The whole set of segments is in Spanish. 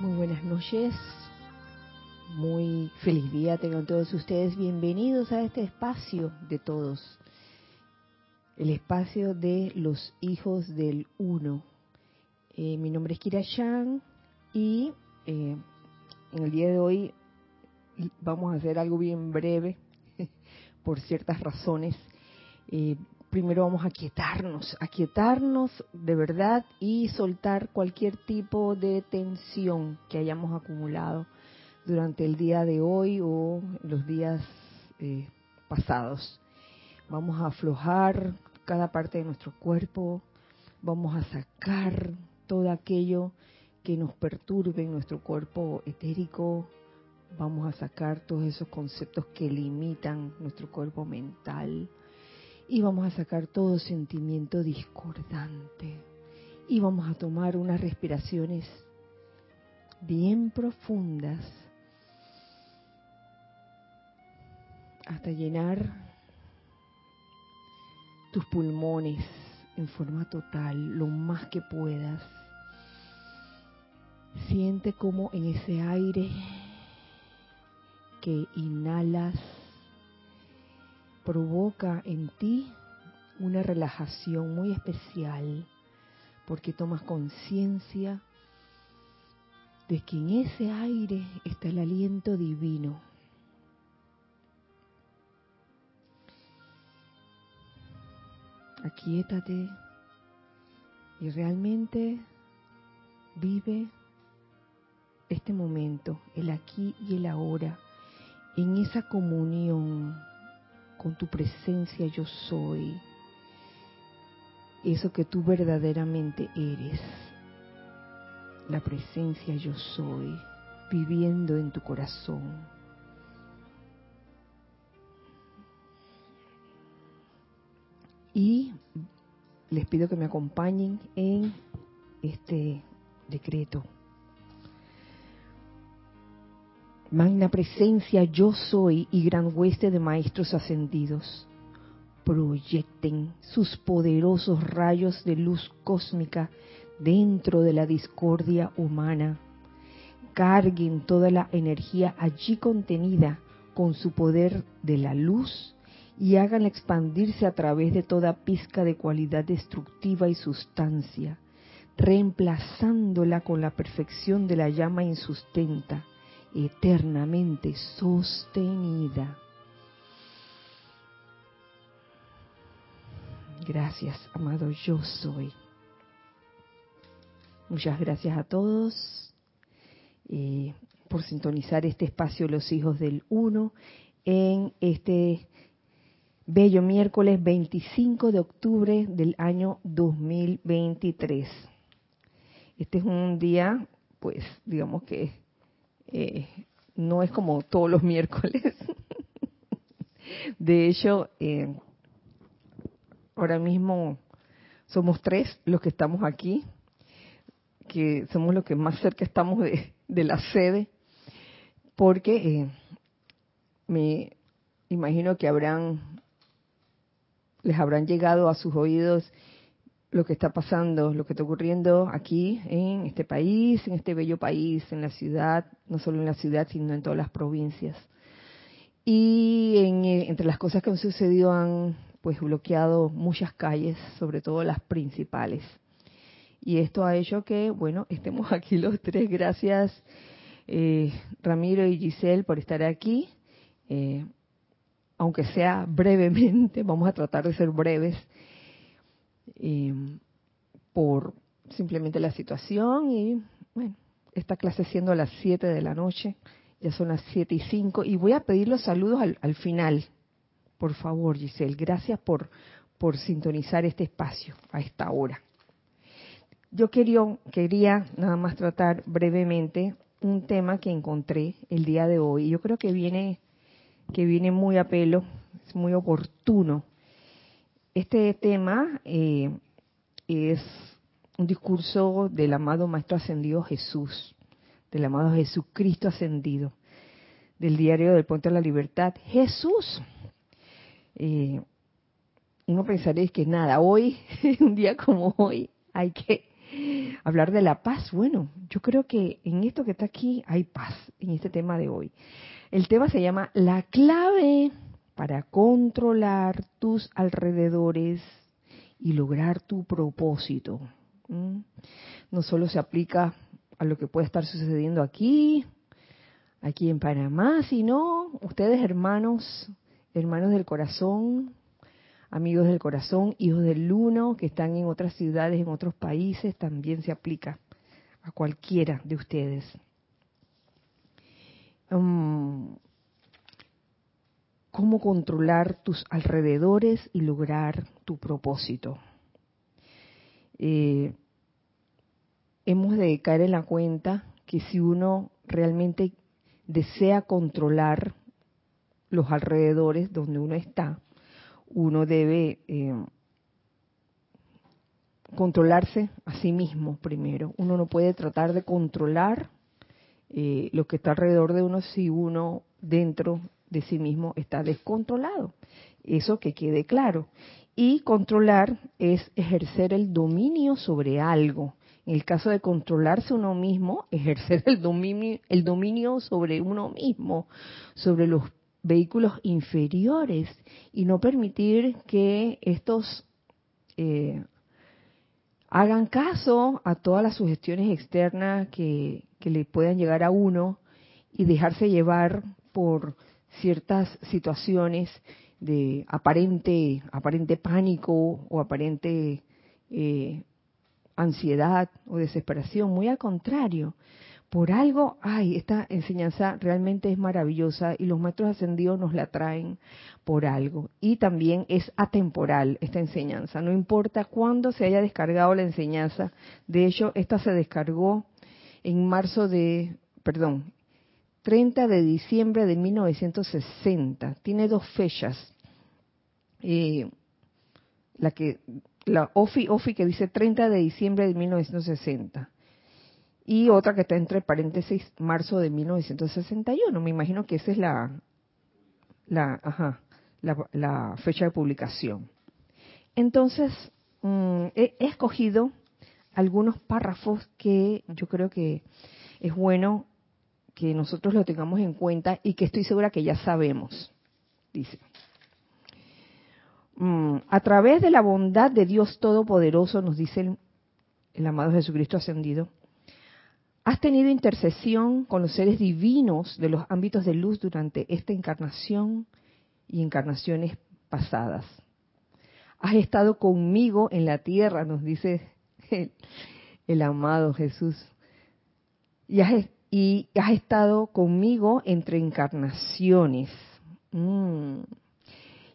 Muy buenas noches, muy feliz día tengan todos ustedes. Bienvenidos a este espacio de todos, el espacio de los hijos del uno. Eh, mi nombre es Kira Chan y eh, en el día de hoy vamos a hacer algo bien breve por ciertas razones. Eh, primero vamos a quietarnos, a quietarnos de verdad y soltar cualquier tipo de tensión que hayamos acumulado durante el día de hoy o los días eh, pasados. Vamos a aflojar cada parte de nuestro cuerpo, vamos a sacar todo aquello que nos perturbe en nuestro cuerpo etérico, vamos a sacar todos esos conceptos que limitan nuestro cuerpo mental y vamos a sacar todo sentimiento discordante y vamos a tomar unas respiraciones bien profundas hasta llenar tus pulmones en forma total, lo más que puedas. Siente como en ese aire que inhalas provoca en ti una relajación muy especial porque tomas conciencia de que en ese aire está el aliento divino. Aquíétate y realmente vive este momento, el aquí y el ahora, en esa comunión con tu presencia yo soy, eso que tú verdaderamente eres, la presencia yo soy, viviendo en tu corazón. Y les pido que me acompañen en este decreto. Magna presencia yo soy y gran hueste de maestros ascendidos. Proyecten sus poderosos rayos de luz cósmica dentro de la discordia humana. Carguen toda la energía allí contenida con su poder de la luz y háganla expandirse a través de toda pizca de cualidad destructiva y sustancia, reemplazándola con la perfección de la llama insustenta eternamente sostenida. Gracias, amado yo soy. Muchas gracias a todos eh, por sintonizar este espacio Los Hijos del Uno en este bello miércoles 25 de octubre del año 2023. Este es un día, pues, digamos que eh, no es como todos los miércoles. De hecho, eh, ahora mismo somos tres los que estamos aquí, que somos los que más cerca estamos de, la sede, porque eh, me imagino que habrán, les habrán llegado a sus oídos lo que está pasando, lo que está ocurriendo aquí en este país, en este bello país, en la ciudad, no solo en la ciudad, sino en todas las provincias. Y eh, entre las cosas que han sucedido han pues bloqueado muchas calles, sobre todo las principales. Y esto ha hecho que, bueno, estemos aquí los tres. Gracias eh, Ramiro y Giselle por estar aquí. Eh, aunque sea brevemente, vamos a tratar de ser breves eh, por simplemente la situación y bueno, esta clase siendo a las 7 de la noche, ya son las 7 y 5 y voy a pedir los saludos al, final, por favor Giselle, gracias por, por sintonizar este espacio a esta hora. Yo quería, quería nada más tratar brevemente un tema que encontré el día de hoy. Yo creo que viene, que viene muy a pelo, es muy oportuno este tema eh, es un discurso del amado Maestro Ascendido Jesús, del amado Jesucristo Ascendido, del diario del Puente de la Libertad. Jesús, eh, uno pensaría que nada, hoy, un día como hoy, hay que Hablar de la paz, bueno, yo creo que en esto que está aquí hay paz, en este tema de hoy. El tema se llama La clave para controlar tus alrededores y lograr tu propósito. No solo se aplica a lo que puede estar sucediendo aquí, aquí en Panamá, sino ustedes hermanos, hermanos del corazón, amigos del corazón, hijos del uno, que están en otras ciudades, en otros países, también se aplica a cualquiera de ustedes. Um, ¿Cómo controlar tus alrededores y lograr tu propósito? Eh, hemos de caer en la cuenta que si uno realmente desea controlar los alrededores donde uno está, uno debe eh, controlarse a sí mismo primero. Uno no puede tratar de controlar eh, lo que está alrededor de uno si uno dentro de sí mismo está descontrolado. Eso que quede claro. Y controlar es ejercer el dominio sobre algo. En el caso de controlarse uno mismo, ejercer el dominio, el dominio sobre uno mismo, sobre los vehículos inferiores y no permitir que estos eh, hagan caso a todas las sugestiones externas que, que le puedan llegar a uno y dejarse llevar por ciertas situaciones de aparente aparente pánico o aparente eh, ansiedad o desesperación muy al contrario por algo, ay, esta enseñanza realmente es maravillosa y los maestros ascendidos nos la traen por algo. Y también es atemporal esta enseñanza, no importa cuándo se haya descargado la enseñanza. De hecho, esta se descargó en marzo de, perdón, 30 de diciembre de 1960. Tiene dos fechas. La que la OFI, OFI que dice 30 de diciembre de 1960 y otra que está entre paréntesis marzo de 1961. Me imagino que esa es la, la, ajá, la, fecha de publicación. Entonces, mm, he, escogido algunos párrafos que yo creo que es bueno que nosotros lo tengamos en cuenta y que estoy segura que ya sabemos. Dice, mm, a través de la bondad de Dios Todopoderoso, nos dice el amado Jesucristo ascendido, Has tenido intercesión con los seres divinos de los ámbitos de luz durante esta encarnación y encarnaciones pasadas. Has estado conmigo en la tierra, nos dice el, amado Jesús. Y has, estado conmigo entre encarnaciones. Mm.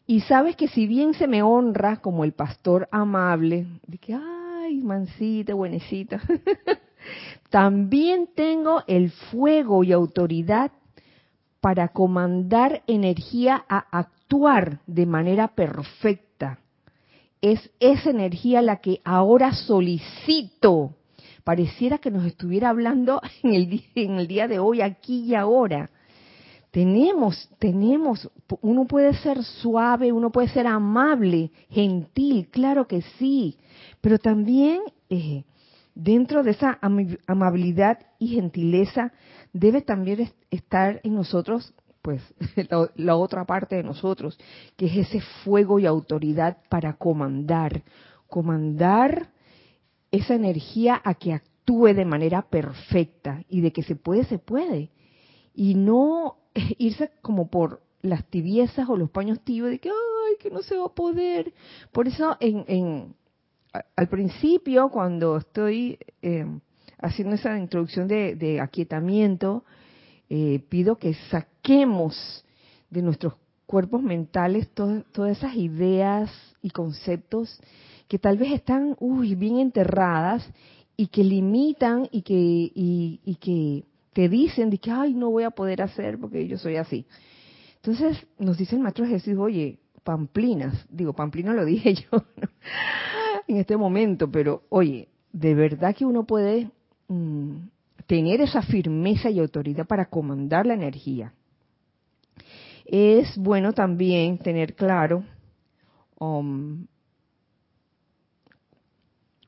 Y sabes que si bien se me honra como el pastor amable, de que, ay, mansita, buenecita, También tengo el fuego y autoridad para comandar energía a actuar de manera perfecta. Es esa energía la que ahora solicito. Pareciera que nos estuviera hablando en el, día, en el día de hoy, aquí y ahora. Tenemos, tenemos, uno puede ser suave, uno puede ser amable, gentil, claro que sí, pero también eh, dentro de esa amabilidad y gentileza debe también estar en nosotros, pues, la, otra parte de nosotros, que es ese fuego y autoridad para comandar, comandar esa energía a que actúe de manera perfecta y de que se puede, se puede. Y no irse como por las tibiezas o los paños tibios de que, ay, que no se va a poder. Por eso en al principio, cuando estoy eh, haciendo esa introducción de, aquietamiento, eh, pido que saquemos de nuestros cuerpos mentales todas esas ideas y conceptos que tal vez están uy, bien enterradas y que limitan y que, y, que te dicen de que, ay, no voy a poder hacer porque yo soy así. Entonces nos dice el maestro Jesús, oye, pamplinas, digo, pamplina lo dije yo, en este momento, pero oye, de verdad que uno puede mm, tener esa firmeza y autoridad para comandar la energía. Es bueno también tener claro um,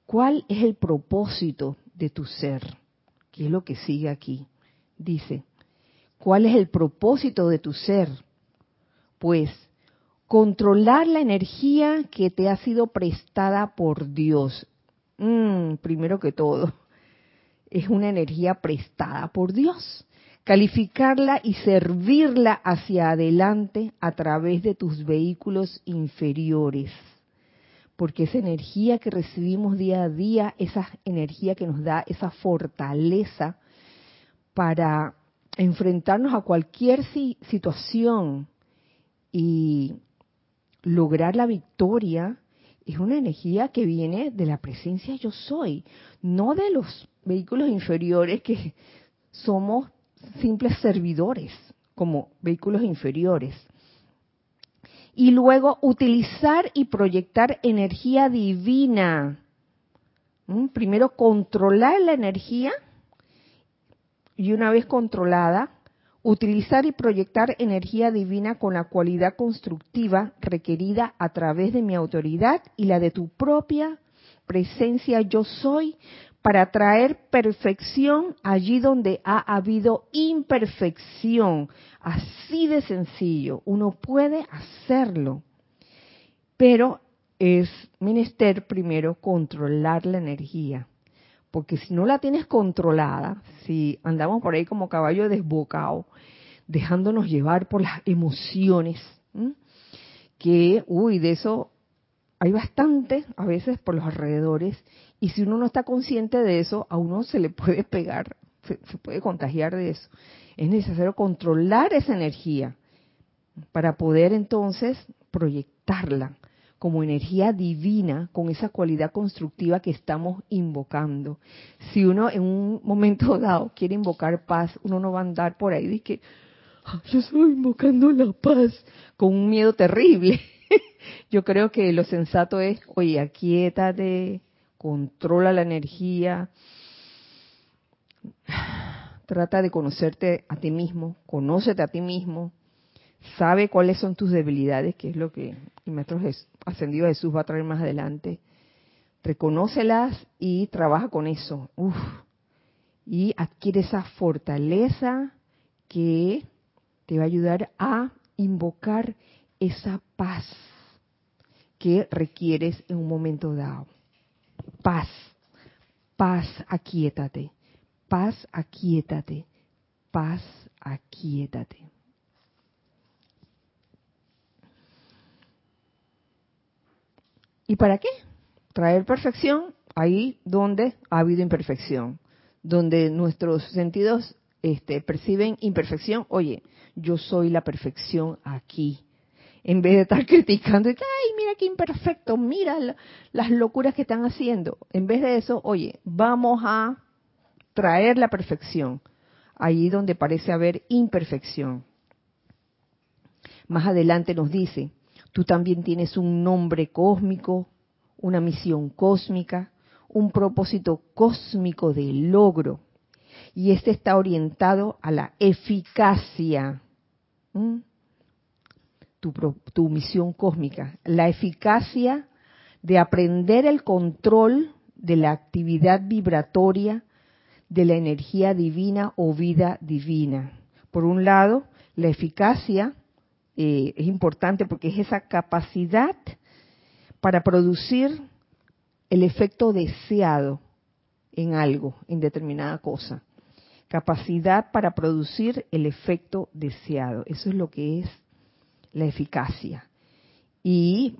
¿Cuál es el propósito de tu ser? ¿Qué es lo que sigue aquí? Dice, ¿cuál es el propósito de tu ser? Pues controlar la energía que te ha sido prestada por Dios. Mm, primero que todo, es una energía prestada por Dios. Calificarla y servirla hacia adelante a través de tus vehículos inferiores. Porque esa energía que recibimos día a día, esa energía que nos da esa fortaleza para enfrentarnos a cualquier situación y lograr la victoria, es una energía que viene de la presencia yo soy, no de los vehículos inferiores que somos simples servidores como vehículos inferiores. Y luego utilizar y proyectar energía divina. ¿Mm? Primero controlar la energía y una vez controlada, utilizar y proyectar energía divina con la cualidad constructiva requerida a través de mi autoridad y la de tu propia presencia yo soy para traer perfección allí donde ha habido imperfección. Así de sencillo, uno puede hacerlo, pero es menester primero controlar la energía porque si no la tienes controlada, si andamos por ahí como caballo desbocado, dejándonos llevar por las emociones, que, uy, de eso hay bastante a veces por los alrededores, y si uno no está consciente de eso, a uno se le puede pegar, se, puede contagiar de eso. Es necesario controlar esa energía para poder entonces proyectarla como energía divina con esa cualidad constructiva que estamos invocando. Si uno en un momento dado quiere invocar paz, uno no va a andar por ahí de que ah, yo estoy invocando la paz con un miedo terrible. yo creo que lo sensato es, oye, aquíétate, controla la energía, trata de conocerte a ti mismo, conócete a ti mismo, sabe cuáles son tus debilidades, que es lo que el Maestro Ascendido Jesús va a traer más adelante. Reconócelas y trabaja con eso. Y adquiere esa fortaleza que te va a ayudar a invocar esa paz que requieres en un momento dado. Paz, paz, aquietate, paz, aquietate, paz, aquietate. ¿Y para qué? Traer perfección ahí donde ha habido imperfección, donde nuestros sentidos este, perciben imperfección. Oye, yo soy la perfección aquí. En vez de estar criticando, ay, mira qué imperfecto, mira las locuras que están haciendo. En vez de eso, oye, vamos a traer la perfección ahí donde parece haber imperfección. Más adelante nos dice, Tú también tienes un nombre cósmico, una misión cósmica, un propósito cósmico de logro. Y este está orientado a la eficacia. Tu, misión cósmica, la eficacia de aprender el control de la actividad vibratoria de la energía divina o vida divina. Por un lado, la eficacia eh, es importante porque es esa capacidad para producir el efecto deseado en algo, en determinada cosa. Capacidad para producir el efecto deseado. Eso es lo que es la eficacia. Y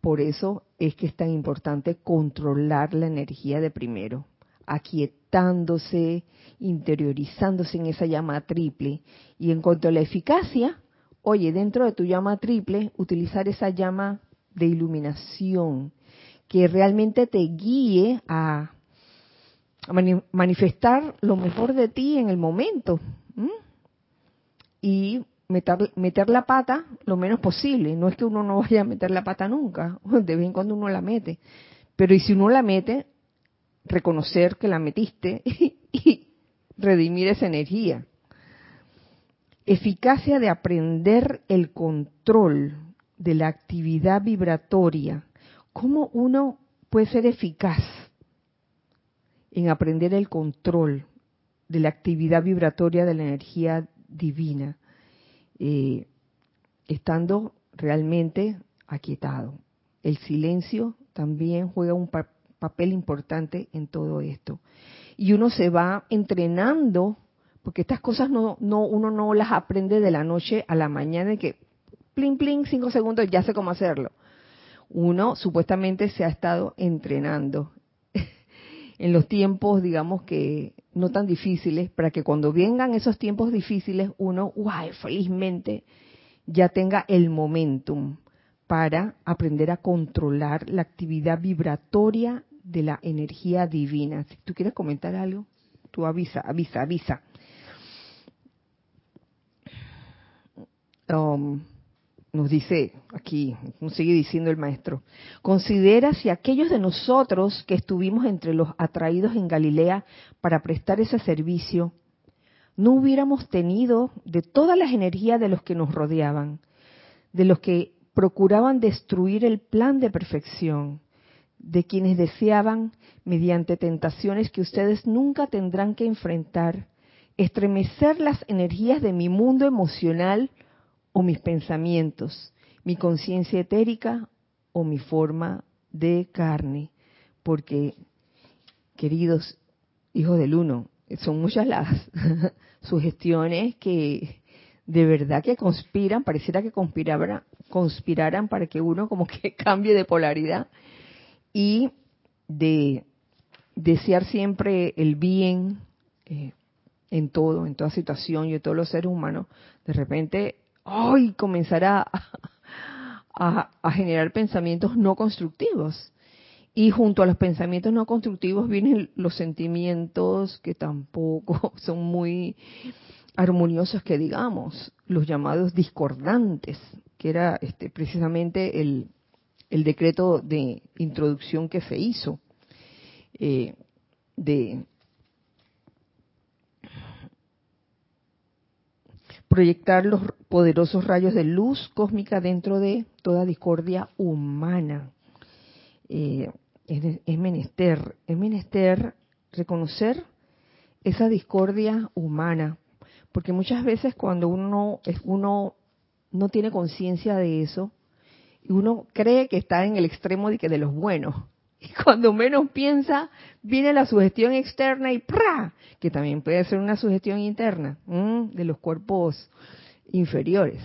por eso es que es tan importante controlar la energía de primero, aquietándose, interiorizándose en esa llama triple. Y en cuanto a la eficacia, oye, dentro de tu llama triple, utilizar esa llama de iluminación que realmente te guíe a, manifestar lo mejor de ti en el momento y meter, meter la pata lo menos posible. No es que uno no vaya a meter la pata nunca, de vez en cuando uno la mete, pero y si uno la mete, reconocer que la metiste y redimir esa energía eficacia de aprender el control de la actividad vibratoria. ¿Cómo uno puede ser eficaz en aprender el control de la actividad vibratoria de la energía divina, eh, estando realmente aquietado. El silencio también juega un papel importante en todo esto. Y uno se va entrenando, porque estas cosas no, no, uno no las aprende de la noche a la mañana, que plin, plin, cinco segundos, ya sé cómo hacerlo. Uno supuestamente se ha estado entrenando en los tiempos, digamos que no tan difíciles, para que cuando vengan esos tiempos difíciles, uno, guay, felizmente ya tenga el momentum para aprender a controlar la actividad vibratoria de la energía divina. Si tú quieres comentar algo, tú avisa, avisa, avisa. Um, nos dice aquí, nos sigue diciendo el maestro, considera si aquellos de nosotros que estuvimos entre los atraídos en Galilea para prestar ese servicio, no hubiéramos tenido de todas las energías de los que nos rodeaban, de los que procuraban destruir el plan de perfección, de quienes deseaban, mediante tentaciones que ustedes nunca tendrán que enfrentar, estremecer las energías de mi mundo emocional o mis pensamientos, mi conciencia etérica o mi forma de carne. Porque, queridos hijos del uno, son muchas las sugestiones que de verdad que conspiran, pareciera que conspiraran, conspiraran para que uno como que cambie de polaridad y de desear siempre el bien eh, en todo, en toda situación y en todos los seres humanos, de repente hoy comenzará a, generar pensamientos no constructivos. Y junto a los pensamientos no constructivos vienen los sentimientos que tampoco son muy armoniosos que digamos, los llamados discordantes, que era este, precisamente el, el decreto de introducción que se hizo eh, de proyectar los poderosos rayos de luz cósmica dentro de toda discordia humana. Eh, es, menester, es menester reconocer esa discordia humana, porque muchas veces cuando uno, uno no tiene conciencia de eso, uno cree que está en el extremo de, que de los buenos, y cuando menos piensa, viene la sugestión externa y ¡pra! que también puede ser una sugestión interna de los cuerpos inferiores.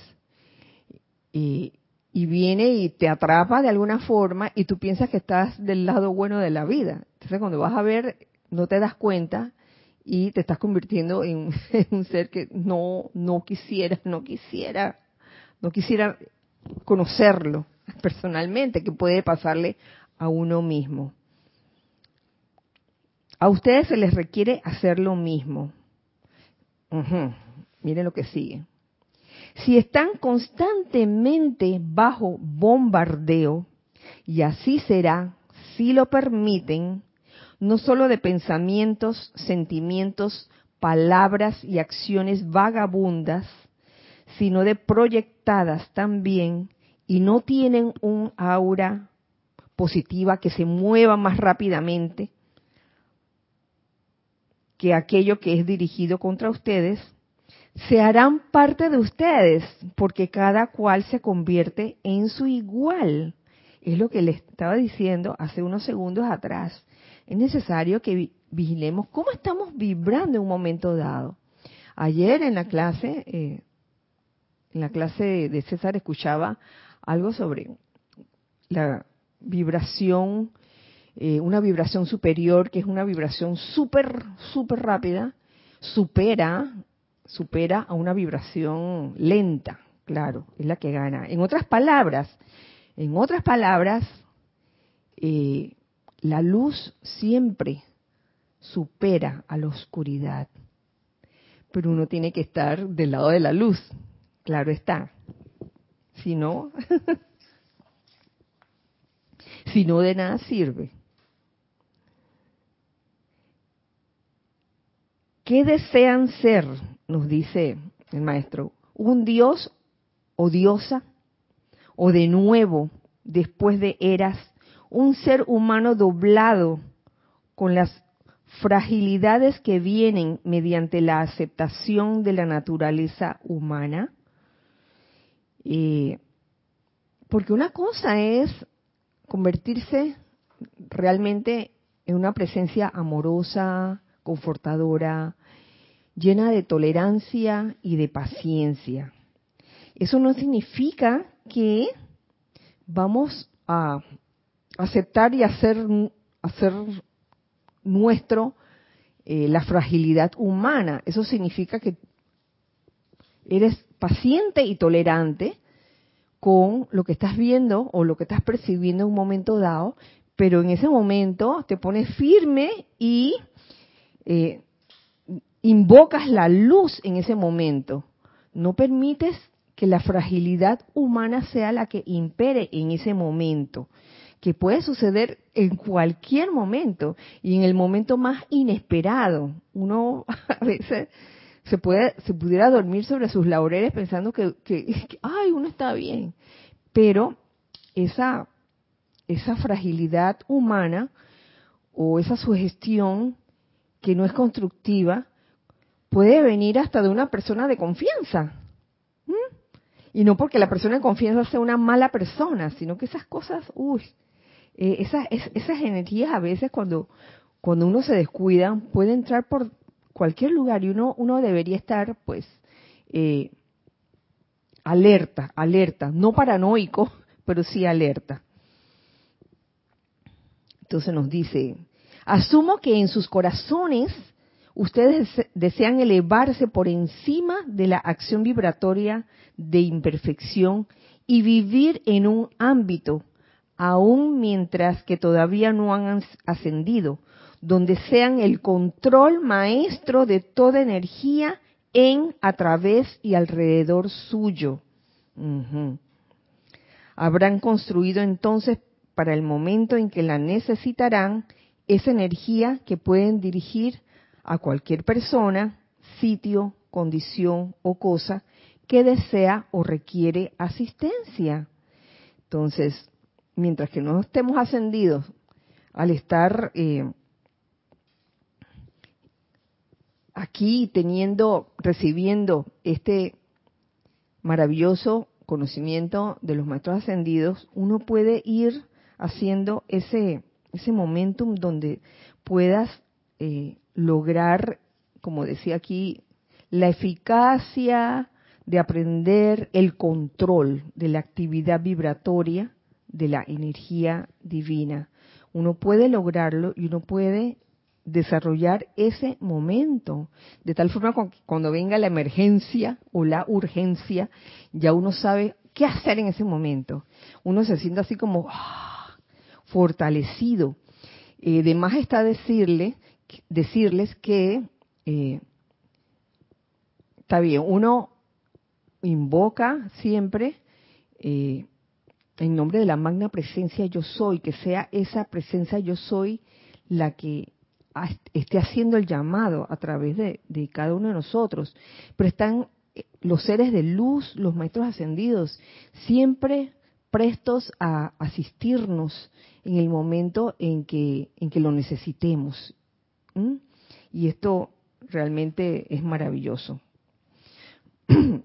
Y, y, viene y te atrapa de alguna forma y tú piensas que estás del lado bueno de la vida. Entonces cuando vas a ver, no te das cuenta y te estás convirtiendo en, en un ser que no, no quisiera, no quisiera, no quisiera conocerlo personalmente, que puede pasarle a uno mismo. A ustedes se les requiere hacer lo mismo. Miren lo que sigue. Si están constantemente bajo bombardeo, y así será si lo permiten, no solo de pensamientos, sentimientos, palabras y acciones vagabundas, sino de proyectadas también, y no tienen un aura positiva que se mueva más rápidamente que aquello que es dirigido contra ustedes, se harán parte de ustedes, porque cada cual se convierte en su igual. Es lo que les estaba diciendo hace unos segundos atrás. Es necesario que vigilemos cómo estamos vibrando en un momento dado. Ayer en la clase, eh, en la clase de César escuchaba algo sobre la vibración, eh, una vibración superior, que es una vibración súper, súper rápida, supera, supera a una vibración lenta, claro, es la que gana. En otras palabras, en otras palabras, eh, la luz siempre supera a la oscuridad, pero uno tiene que estar del lado de la luz, claro está. Si no, si no de nada sirve. ¿Qué desean ser? Nos dice el maestro. ¿Un dios o diosa? ¿O de nuevo, después de eras, un ser humano doblado con las fragilidades que vienen mediante la aceptación de la naturaleza humana. Eh, porque una cosa es convertirse realmente en una presencia amorosa, confortadora, llena de tolerancia y de paciencia. Eso no significa que vamos a aceptar y hacer, hacer nuestro eh, la fragilidad humana. Eso significa que eres paciente y tolerante con lo que estás viendo o lo que estás percibiendo en un momento dado, pero en ese momento te pones firme y eh, invocas la luz en ese momento. No permites que la fragilidad humana sea la que impere en ese momento, que puede suceder en cualquier momento y en el momento más inesperado. Uno a veces se puede se pudiera dormir sobre sus laureles pensando que, ay, uno está bien, pero esa esa fragilidad humana o esa sugestión que no es constructiva puede venir hasta de una persona de confianza. Y no porque la persona de confianza sea una mala persona, sino que esas cosas, uy, eh, esas, esas energías a veces cuando, cuando uno se descuida puede entrar por cualquier lugar y uno, uno debería estar pues eh, alerta, alerta, no paranoico, pero sí alerta. Entonces nos dice, asumo que en sus corazones ustedes desean elevarse por encima de la acción vibratoria de imperfección y vivir en un ámbito, aún mientras que todavía no han ascendido, donde sean el control maestro de toda energía en, a través y alrededor suyo. Habrán construido entonces para el momento en que la necesitarán, esa energía que pueden dirigir a cualquier persona, sitio, condición o cosa que desea o requiere asistencia. Entonces, mientras que no estemos ascendidos, al estar eh, aquí teniendo, recibiendo este maravilloso conocimiento de los maestros ascendidos, uno puede ir haciendo ese, ese momentum donde puedas eh, lograr, como decía aquí, la eficacia de aprender el control de la actividad vibratoria de la energía divina. Uno puede lograrlo y uno puede desarrollar ese momento, de tal forma que cuando venga la emergencia o la urgencia, ya uno sabe qué hacer en ese momento. Uno se siente así como, ¡ah! fortalecido. Eh, de más está decirle, decirles que eh, está bien, uno invoca siempre eh, en nombre de la magna presencia yo soy, que sea esa presencia yo soy la que esté haciendo el llamado a través de, cada uno de nosotros. Pero están los seres de luz, los maestros ascendidos, siempre prestos a asistirnos en el momento en que, en que lo necesitemos. Y esto realmente es maravilloso.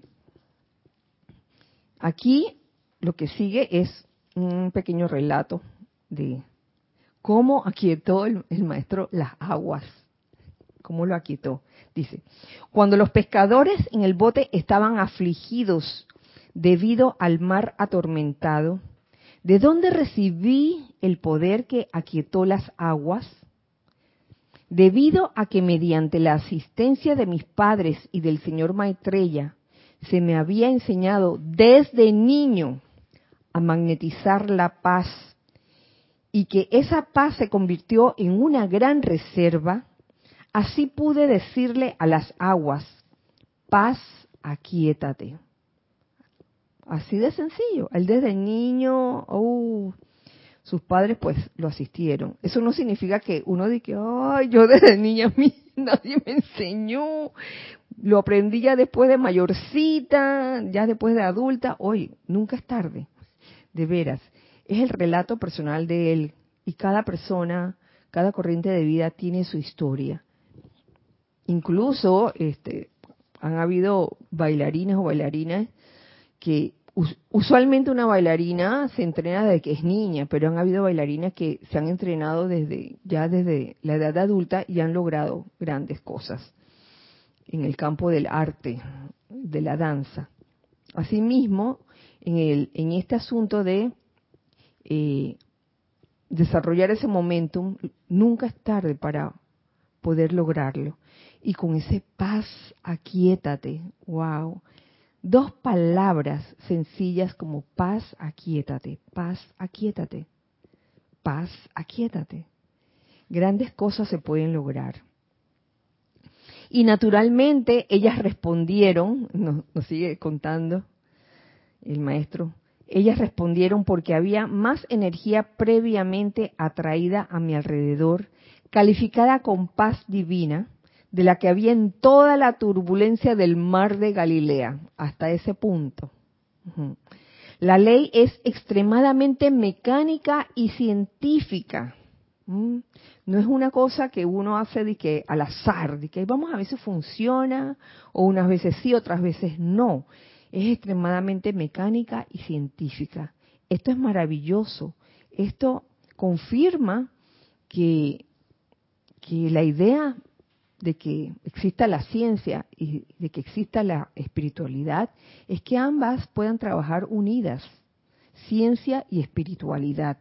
Aquí lo que sigue es un pequeño relato de cómo aquietó el, maestro las aguas. ¿Cómo lo aquietó? Dice, cuando los pescadores en el bote estaban afligidos debido al mar atormentado? ¿De dónde recibí el poder que aquietó las aguas? Debido a que mediante la asistencia de mis padres y del señor Maitreya se me había enseñado desde niño a magnetizar la paz y que esa paz se convirtió en una gran reserva, así pude decirle a las aguas, paz, aquietate. Así de sencillo. Él desde niño, uh, sus padres pues lo asistieron. Eso no significa que uno diga, ay, yo desde niña nadie me enseñó. Lo aprendí ya después de mayorcita, ya después de adulta. Hoy, nunca es tarde. De veras. Es el relato personal de él. Y cada persona, cada corriente de vida tiene su historia. Incluso este, han habido bailarines o bailarinas que usualmente una bailarina se entrena desde que es niña, pero han habido bailarinas que se han entrenado desde ya desde la edad adulta y han logrado grandes cosas en el campo del arte, de la danza. Asimismo, en, el, en este asunto de desarrollar ese momentum, nunca es tarde para poder lograrlo. Y con ese paz, aquíétate, wow. Dos palabras sencillas como paz, aquíétate, paz, aquíétate, paz, aquíétate. Grandes cosas se pueden lograr. Y naturalmente ellas respondieron, nos sigue contando el maestro, ellas respondieron porque había más energía previamente atraída a mi alrededor, calificada con paz divina, de la que había en toda la turbulencia del mar de Galilea, hasta ese punto. La ley es extremadamente mecánica y científica. No es una cosa que uno hace de que al azar, de que vamos a veces funciona, o unas veces sí, otras veces no es extremadamente mecánica y científica. Esto es maravilloso. Esto confirma que, que la idea de que exista la ciencia y de que exista la espiritualidad es que ambas puedan trabajar unidas, ciencia y espiritualidad.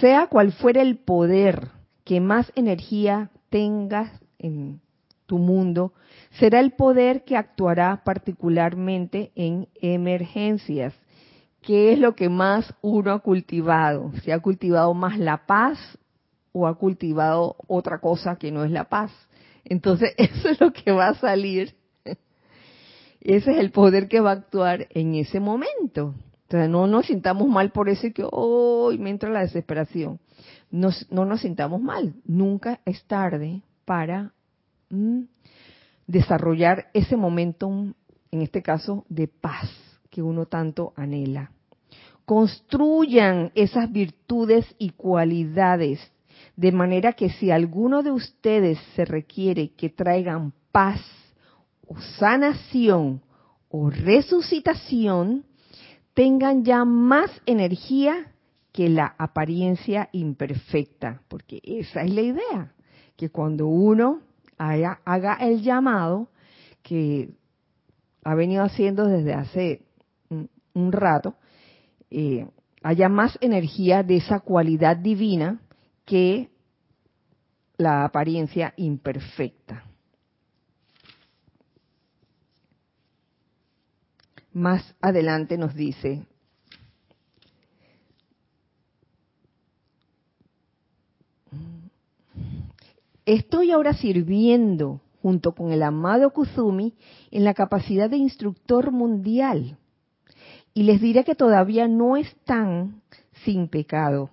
Sea cual fuera el poder que más energía tengas en tu mundo, será el poder que actuará particularmente en emergencias. ¿Qué es lo que más uno ha cultivado? ¿Se ha cultivado más la paz o ha cultivado otra cosa que no es la paz? Entonces, eso es lo que va a salir. Ese es el poder que va a actuar en ese momento. Entonces, no nos sintamos mal por eso que hoy me entra la desesperación. no nos sintamos mal. Nunca es tarde para mm, desarrollar ese momentum, en este caso, de paz que uno tanto anhela. Construyan esas virtudes y cualidades de manera que si alguno de ustedes se requiere que traigan paz o sanación o resucitación, tengan ya más energía que la apariencia imperfecta, porque esa es la idea, que cuando uno haga, el llamado que ha venido haciendo desde hace un, rato, eh, haya más energía de esa cualidad divina que la apariencia imperfecta. Más adelante nos dice, Estoy ahora sirviendo junto con el amado Kuzumi en la capacidad de instructor mundial. Y les diré que todavía no están sin pecado,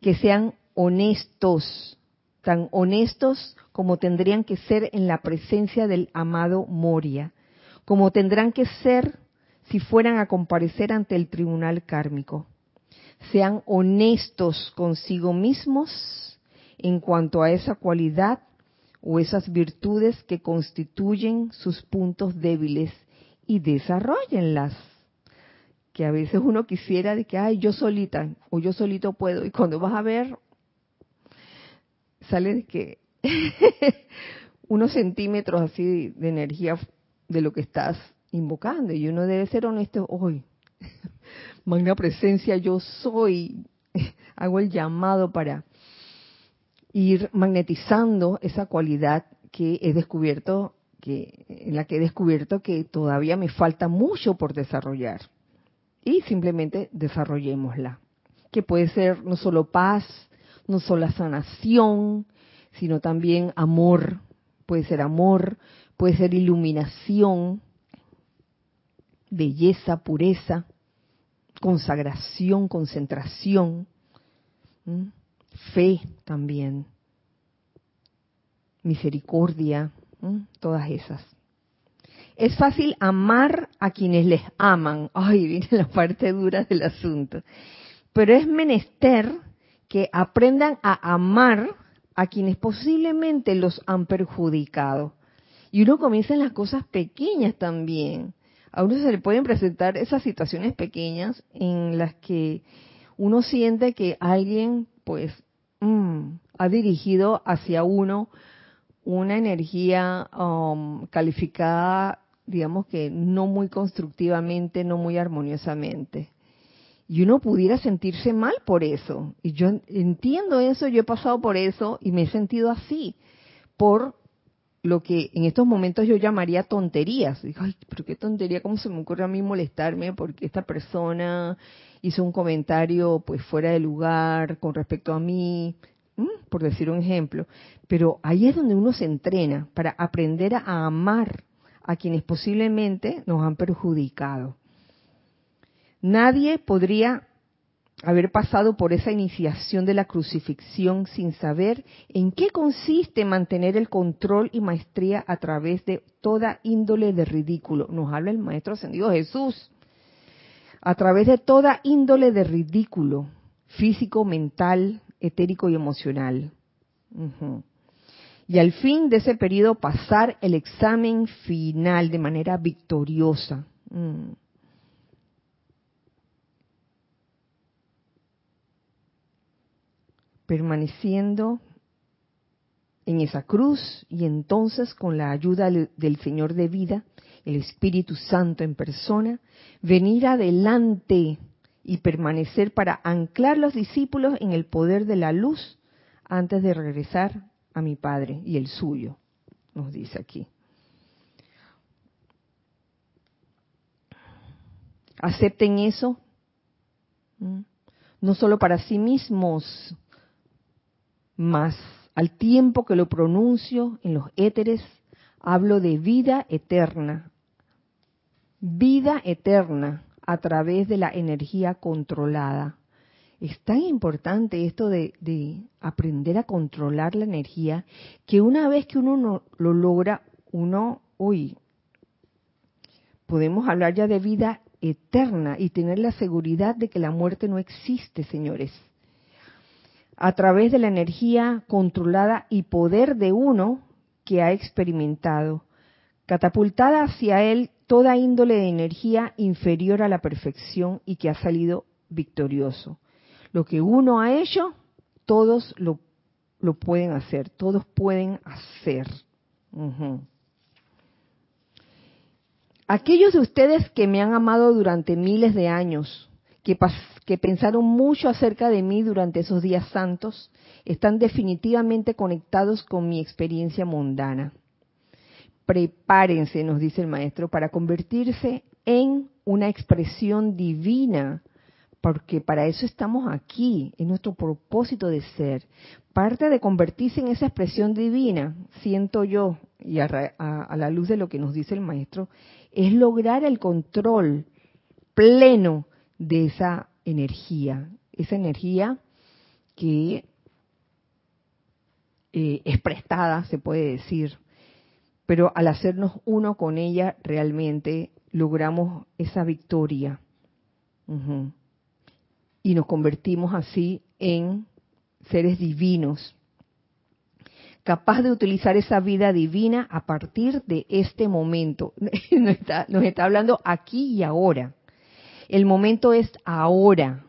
que sean honestos, tan honestos como tendrían que ser en la presencia del amado Moria, como tendrán que ser si fueran a comparecer ante el tribunal kármico. Sean honestos consigo mismos en cuanto a esa cualidad o esas virtudes que constituyen sus puntos débiles y desarrollenlas. Que a veces uno quisiera de que, ay, yo solita o yo solito puedo. Y cuando vas a ver, sale de que unos centímetros así de energía de lo que estás invocando. Y uno debe ser honesto hoy. Magna presencia, yo soy. Hago el llamado para ir magnetizando esa cualidad que he descubierto, que, en la que he descubierto que todavía me falta mucho por desarrollar. Y simplemente desarrollémosla. Que puede ser no solo paz, no solo sanación, sino también amor. Puede ser amor, puede ser iluminación, belleza, pureza, consagración, concentración fe también, misericordia, todas esas. Es fácil amar a quienes les aman. Ay, viene la parte dura del asunto. Pero es menester que aprendan a amar a quienes posiblemente los han perjudicado. Y uno comienza en las cosas pequeñas también. A uno se le pueden presentar esas situaciones pequeñas en las que uno siente que alguien, pues, mm, ha dirigido hacia uno una energía um, calificada, digamos que no muy constructivamente, no muy armoniosamente. Y uno pudiera sentirse mal por eso. Y yo entiendo eso, yo he pasado por eso y me he sentido así, por lo que en estos momentos yo llamaría tonterías. Digo, ay, pero qué tontería, ¿cómo se me ocurre a mí molestarme porque esta persona hizo un comentario pues fuera de lugar con respecto a mí? por decir un ejemplo. Pero ahí es donde uno se entrena para aprender a amar a quienes posiblemente nos han perjudicado. Nadie podría haber pasado por esa iniciación de la crucifixión sin saber en qué consiste mantener el control y maestría a través de toda índole de ridículo. Nos habla el Maestro Ascendido Jesús. A través de toda índole de ridículo, físico, mental, etérico y emocional. Y al fin de ese periodo pasar el examen final de manera victoriosa. Mm. Permaneciendo en esa cruz y entonces con la ayuda del Señor de vida, el Espíritu Santo en persona, venir adelante y permanecer para anclar los discípulos en el poder de la luz antes de regresar a mi Padre y el suyo, nos dice aquí. Acepten eso, no solo para sí mismos, más al tiempo que lo pronuncio en los éteres, hablo de vida eterna. Vida eterna a través de la energía controlada. Es tan importante esto de, aprender a controlar la energía que una vez que uno lo logra, uno, uy, podemos hablar ya de vida eterna y tener la seguridad de que la muerte no existe, señores. A través de la energía controlada y poder de uno que ha experimentado, catapultada hacia él toda índole de energía inferior a la perfección y que ha salido victorioso. Lo que uno ha hecho, todos lo, pueden hacer, todos pueden hacer. Aquellos de ustedes que me han amado durante miles de años, que, que pensaron mucho acerca de mí durante esos días santos, están definitivamente conectados con mi experiencia mundana prepárense, nos dice el maestro, para convertirse en una expresión divina, porque para eso estamos aquí, en nuestro propósito de ser. Parte de convertirse en esa expresión divina, siento yo, y a, a la luz de lo que nos dice el maestro, es lograr el control pleno de esa energía, esa energía que eh, es prestada, se puede decir, pero al hacernos uno con ella realmente logramos esa victoria y nos convertimos así en seres divinos, capaz de utilizar esa vida divina a partir de este momento. Nos está, hablando aquí y ahora. El momento es ahora.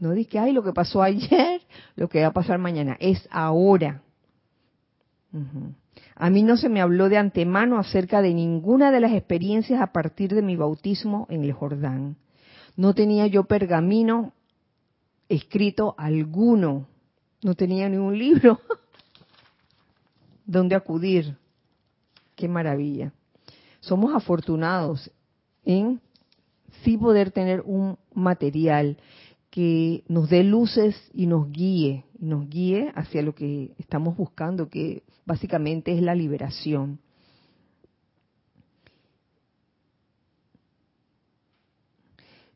No dice que, ay, lo que pasó ayer, lo que va a pasar mañana. Es ahora. A mí no se me habló de antemano acerca de ninguna de las experiencias a partir de mi bautismo en el Jordán. No tenía yo pergamino escrito alguno, no tenía ni un libro donde acudir. Qué maravilla. Somos afortunados en sí poder tener un material que nos dé luces y nos guíe, y nos guíe hacia lo que estamos buscando, que básicamente es la liberación.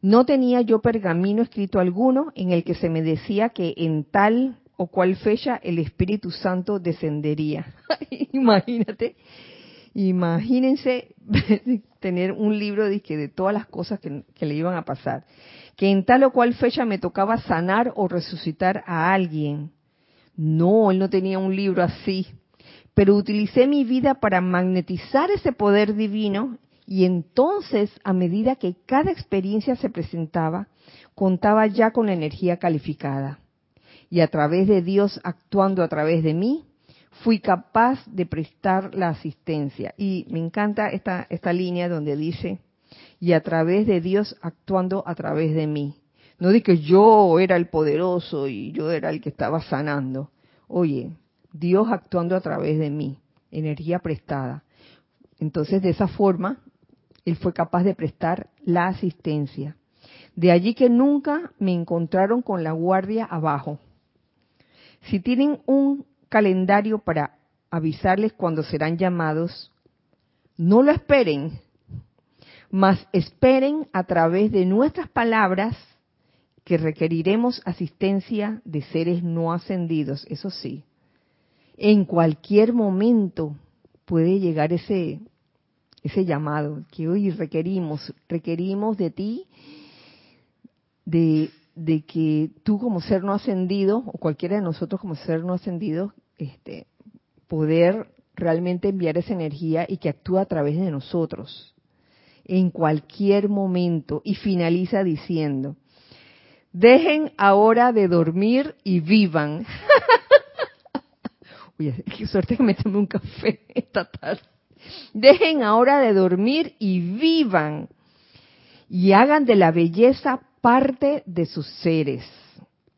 No tenía yo pergamino escrito alguno en el que se me decía que en tal o cual fecha el Espíritu Santo descendería. Imagínate, imagínense tener un libro de, de todas las cosas que, que le iban a pasar que en tal o cual fecha me tocaba sanar o resucitar a alguien. No, él no tenía un libro así, pero utilicé mi vida para magnetizar ese poder divino y entonces, a medida que cada experiencia se presentaba, contaba ya con la energía calificada. Y a través de Dios actuando a través de mí, fui capaz de prestar la asistencia. Y me encanta esta, esta línea donde dice, y a través de Dios actuando a través de mí. No di que yo era el poderoso y yo era el que estaba sanando. Oye, Dios actuando a través de mí, energía prestada. Entonces, de esa forma, Él fue capaz de prestar la asistencia. De allí que nunca me encontraron con la guardia abajo. Si tienen un calendario para avisarles cuando serán llamados, no lo esperen, mas esperen a través de nuestras palabras que requeriremos asistencia de seres no ascendidos, eso sí. En cualquier momento puede llegar ese ese llamado que hoy requerimos, requerimos de ti de, de que tú como ser no ascendido o cualquiera de nosotros como ser no ascendido, este poder realmente enviar esa energía y que actúe a través de nosotros en cualquier momento y finaliza diciendo, dejen ahora de dormir y vivan. Oye, qué suerte que me tomé un café esta tarde. Dejen ahora de dormir y vivan y hagan de la belleza parte de sus seres.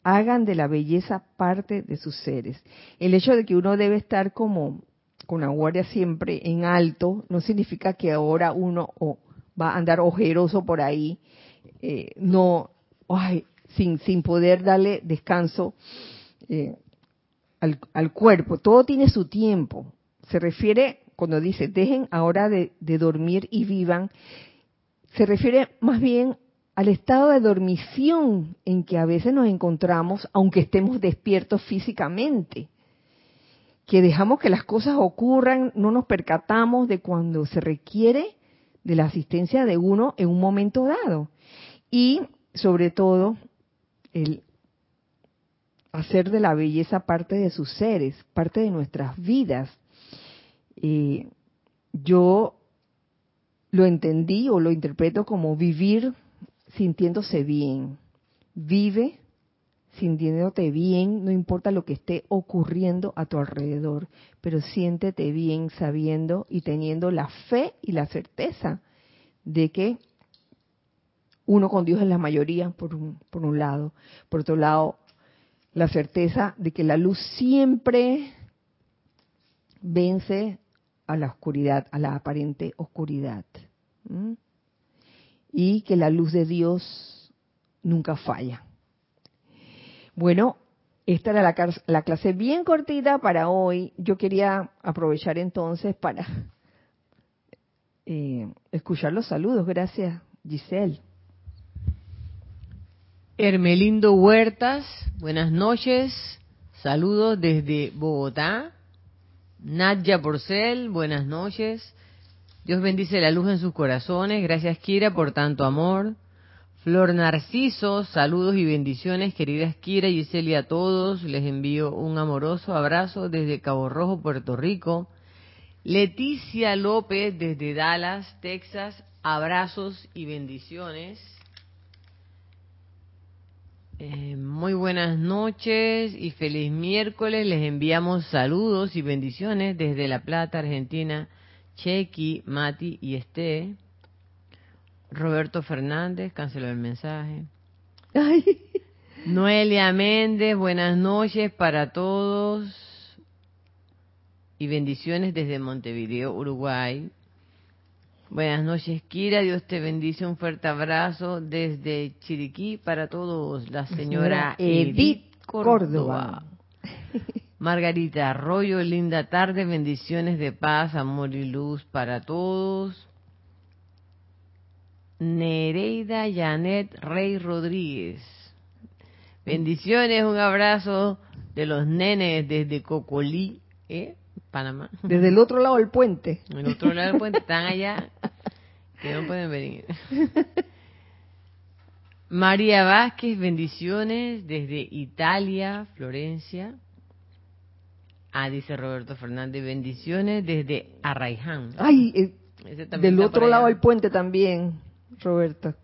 Hagan de la belleza parte de sus seres. El hecho de que uno debe estar como con la guardia siempre en alto no significa que ahora uno va a andar ojeroso por ahí, eh, no, ay, sin, sin poder darle descanso eh, al, al, cuerpo. Todo tiene su tiempo. Se refiere, cuando dice, dejen ahora de, de dormir y vivan, se refiere más bien al estado de dormición en que a veces nos encontramos, aunque estemos despiertos físicamente que dejamos que las cosas ocurran, no nos percatamos de cuando se requiere de la asistencia de uno en un momento dado. Y sobre todo, el hacer de la belleza parte de sus seres, parte de nuestras vidas. Yo lo entendí o lo interpreto como vivir sintiéndose bien. Vive sintiéndote bien, no importa lo que esté ocurriendo a tu alrededor, pero siéntete bien sabiendo y teniendo la fe y la certeza de que uno con Dios es la mayoría, por un, por un lado. Por otro lado, la certeza de que la luz siempre vence a la oscuridad, a la aparente oscuridad. Y que la luz de Dios nunca falla. Bueno, esta era la, clase bien cortita para hoy. Yo quería aprovechar entonces para eh, escuchar los saludos. Gracias, Giselle. Hermelindo Huertas, buenas noches. Saludos desde Bogotá. Nadia Porcel, buenas noches. Dios bendice la luz en sus corazones. Gracias, Kira, por tanto amor. Flor Narciso, saludos y bendiciones, queridas Kira y Celia a todos. Les envío un amoroso abrazo desde Cabo Rojo, Puerto Rico. Leticia López desde Dallas, Texas, abrazos y bendiciones. Eh, muy buenas noches y feliz miércoles. Les enviamos saludos y bendiciones desde La Plata, Argentina. Chequi, Mati y Esté. Roberto Fernández canceló el mensaje. Noelia Méndez, buenas noches para todos y bendiciones desde Montevideo, Uruguay. Buenas noches, Kira. Dios te bendice. Un fuerte abrazo desde Chiriquí para todos. La señora Edith Córdoba. Margarita Arroyo, linda tarde. Bendiciones de paz, amor y luz para todos. Nereida Janet Rey Rodríguez. Bendiciones, un abrazo de los nenes desde Cocolí, ¿eh? Panamá. Desde el otro lado del puente. El otro lado del puente, están allá, que no pueden venir. María Vázquez, bendiciones desde Italia, Florencia. Ah, dice Roberto Fernández, bendiciones desde Arraiján. Ay, eh, del otro lado del puente también, Roberto.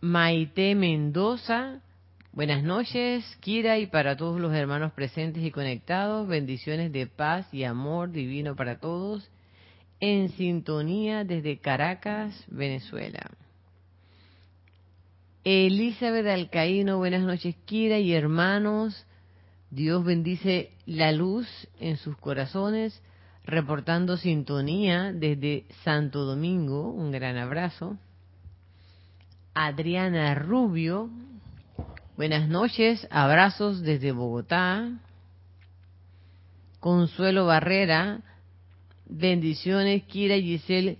Maite Mendoza, buenas noches, Kira, y para todos los hermanos presentes y conectados, bendiciones de paz y amor divino para todos, en sintonía desde Caracas, Venezuela. Elizabeth Alcaíno, buenas noches, Kira y hermanos. Dios bendice la luz en sus corazones, reportando sintonía desde Santo Domingo. Un gran abrazo. Adriana Rubio, buenas noches, abrazos desde Bogotá. Consuelo Barrera, bendiciones, Kira y Giselle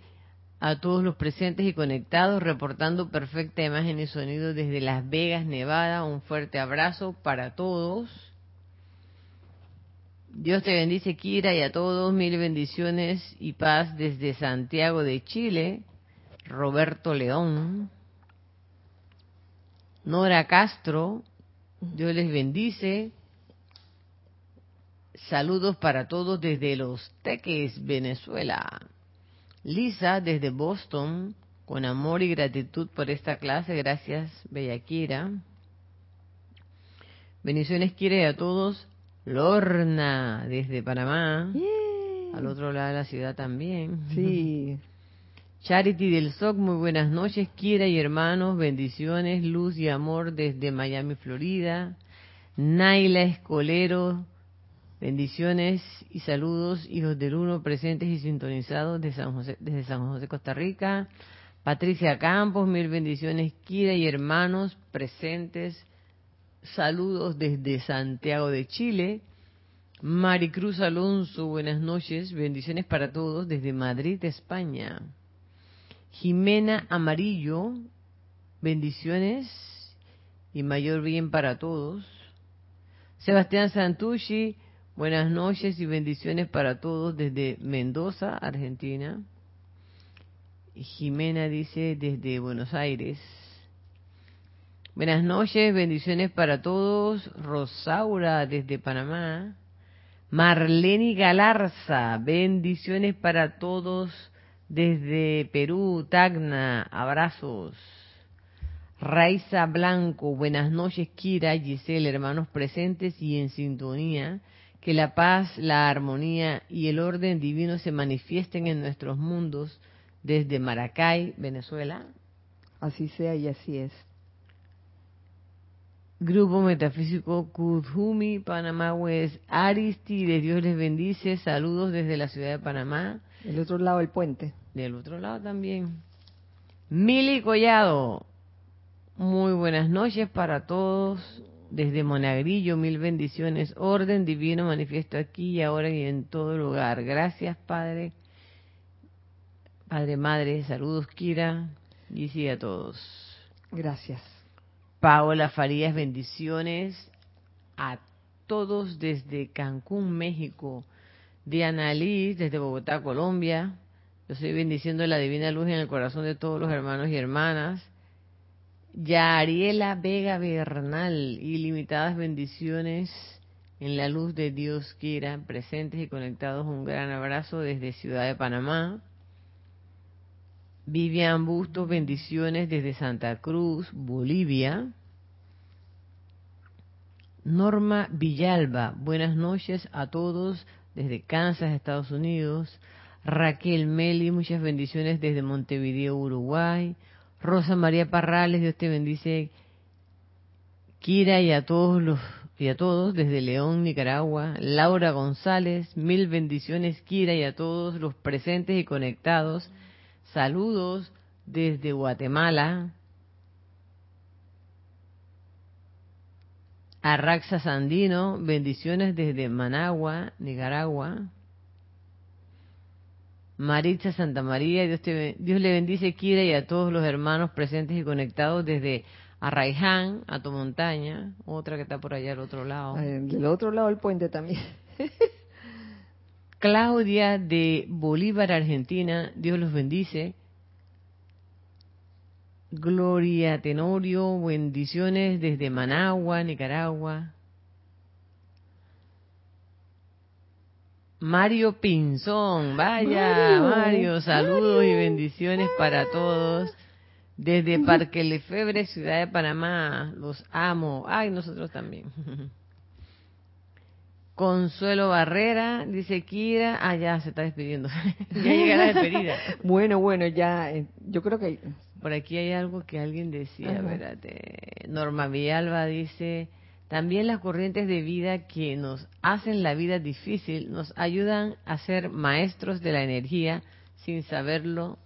a todos los presentes y conectados, reportando perfecta imagen y sonido desde Las Vegas, Nevada. Un fuerte abrazo para todos. Dios te bendice, Kira, y a todos mil bendiciones y paz desde Santiago de Chile. Roberto León. Nora Castro, Dios les bendice. Saludos para todos desde Los Teques, Venezuela. Lisa desde Boston, con amor y gratitud por esta clase. Gracias, Kira. Bendiciones, Kira, a todos. Lorna desde Panamá. Al otro lado de la ciudad también. Sí. Charity del SOC, muy buenas noches, Kira y hermanos, bendiciones, luz y amor desde Miami, Florida. Naila Escolero, bendiciones y saludos, hijos del uno, presentes y sintonizados desde San José, desde San José, Costa Rica. Patricia Campos, mil bendiciones, Kira y hermanos, presentes Saludos desde Santiago de Chile. Maricruz Alonso, buenas noches. Bendiciones para todos desde Madrid, España. Jimena Amarillo, bendiciones y mayor bien para todos. Sebastián Santucci, buenas noches y bendiciones para todos desde Mendoza, Argentina. Jimena dice desde Buenos Aires. Buenas noches, bendiciones para todos. Rosaura desde Panamá. Marlene Galarza, bendiciones para todos desde Perú, Tacna, abrazos. Raiza Blanco, buenas noches, Kira, Giselle, hermanos presentes y en sintonía. Que la paz, la armonía y el orden divino se manifiesten en nuestros mundos desde Maracay, Venezuela. Así sea y así es. Grupo Metafísico Kudhumi, Panamá West, Aristide, Dios les bendice, saludos desde la ciudad de Panamá. Del otro lado del puente. Del otro lado también. Mili Collado, muy buenas noches para todos. Desde Monagrillo, mil bendiciones. Orden divino manifiesto aquí y ahora y en todo lugar. Gracias, Padre. Padre, Madre, saludos, Kira. Y sí a todos. Gracias. Paola Farías, bendiciones a todos desde Cancún, México. Diana Liz, desde Bogotá, Colombia. Yo estoy bendiciendo la divina luz en el corazón de todos los hermanos y hermanas. Yariela Vega Bernal, ilimitadas bendiciones en la luz de Dios quiera, presentes y conectados. Un gran abrazo desde Ciudad de Panamá. Vivian Bustos, bendiciones desde Santa Cruz, Bolivia. Norma Villalba, buenas noches a todos desde Kansas, Estados Unidos. Raquel Meli, muchas bendiciones desde Montevideo, Uruguay. Rosa María Parrales, Dios te bendice. Kira y a todos los y a todos desde León, Nicaragua. Laura González, mil bendiciones, Kira y a todos los presentes y conectados Saludos desde Guatemala. Arraxa Sandino, bendiciones desde Managua, Nicaragua. Maritza Santa María, Dios, Dios le bendice, Kira, y a todos los hermanos presentes y conectados desde Arraiján, a tu montaña, otra que está por allá al otro lado. del otro lado del puente también. Claudia de Bolívar, Argentina, Dios los bendice. Gloria Tenorio, bendiciones desde Managua, Nicaragua. Mario Pinzón. Vaya, Mario, saludos y bendiciones para todos. Desde Parque Lefebre, Ciudad de Panamá. Los amo. Ay, nosotros también. Consuelo Barrera, dice Kira. Ah, ya se está despidiendo. ya llega la despedida. bueno, bueno, ya. Eh, yo creo que. Por aquí hay algo que alguien decía, espérate. Norma Villalba dice. También las corrientes de vida que nos hacen la vida difícil nos ayudan a ser maestros de la energía sin saberlo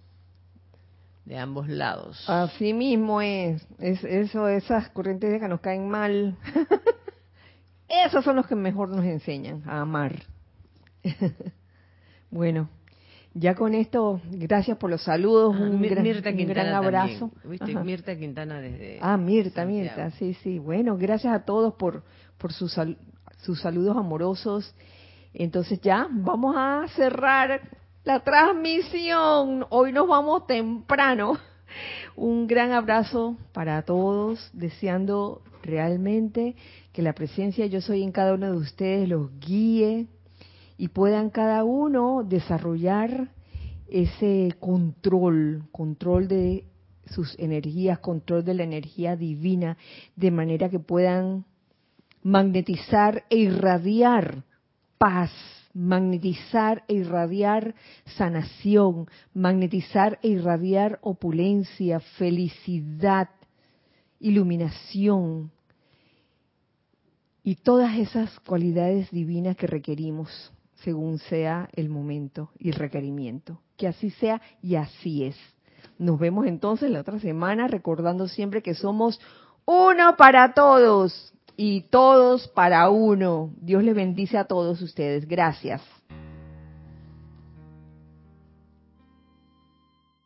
de ambos lados. Así mismo es, es eso, esas corrientes que nos caen mal, esos son los que mejor nos enseñan a amar. bueno, ya con esto, gracias por los saludos, ah, un, gran, abrazo. Mirta Quintana desde. Ah, Mirta, Mirta, sí, sí. Bueno, gracias a todos por, por sus, sus saludos amorosos. Entonces ya vamos a cerrar la transmisión. Hoy nos vamos temprano. Un gran abrazo para todos, deseando realmente que la presencia yo soy en cada uno de ustedes los guíe y puedan cada uno desarrollar ese control, control de sus energías, control de la energía divina, de manera que puedan magnetizar e irradiar paz, magnetizar e irradiar sanación, magnetizar e irradiar opulencia, felicidad, iluminación y todas esas cualidades divinas que requerimos según sea el momento y el requerimiento. Que así sea y así es. Nos vemos entonces la otra semana recordando siempre que somos uno para todos y todos para uno. Dios les bendice a todos ustedes. Gracias.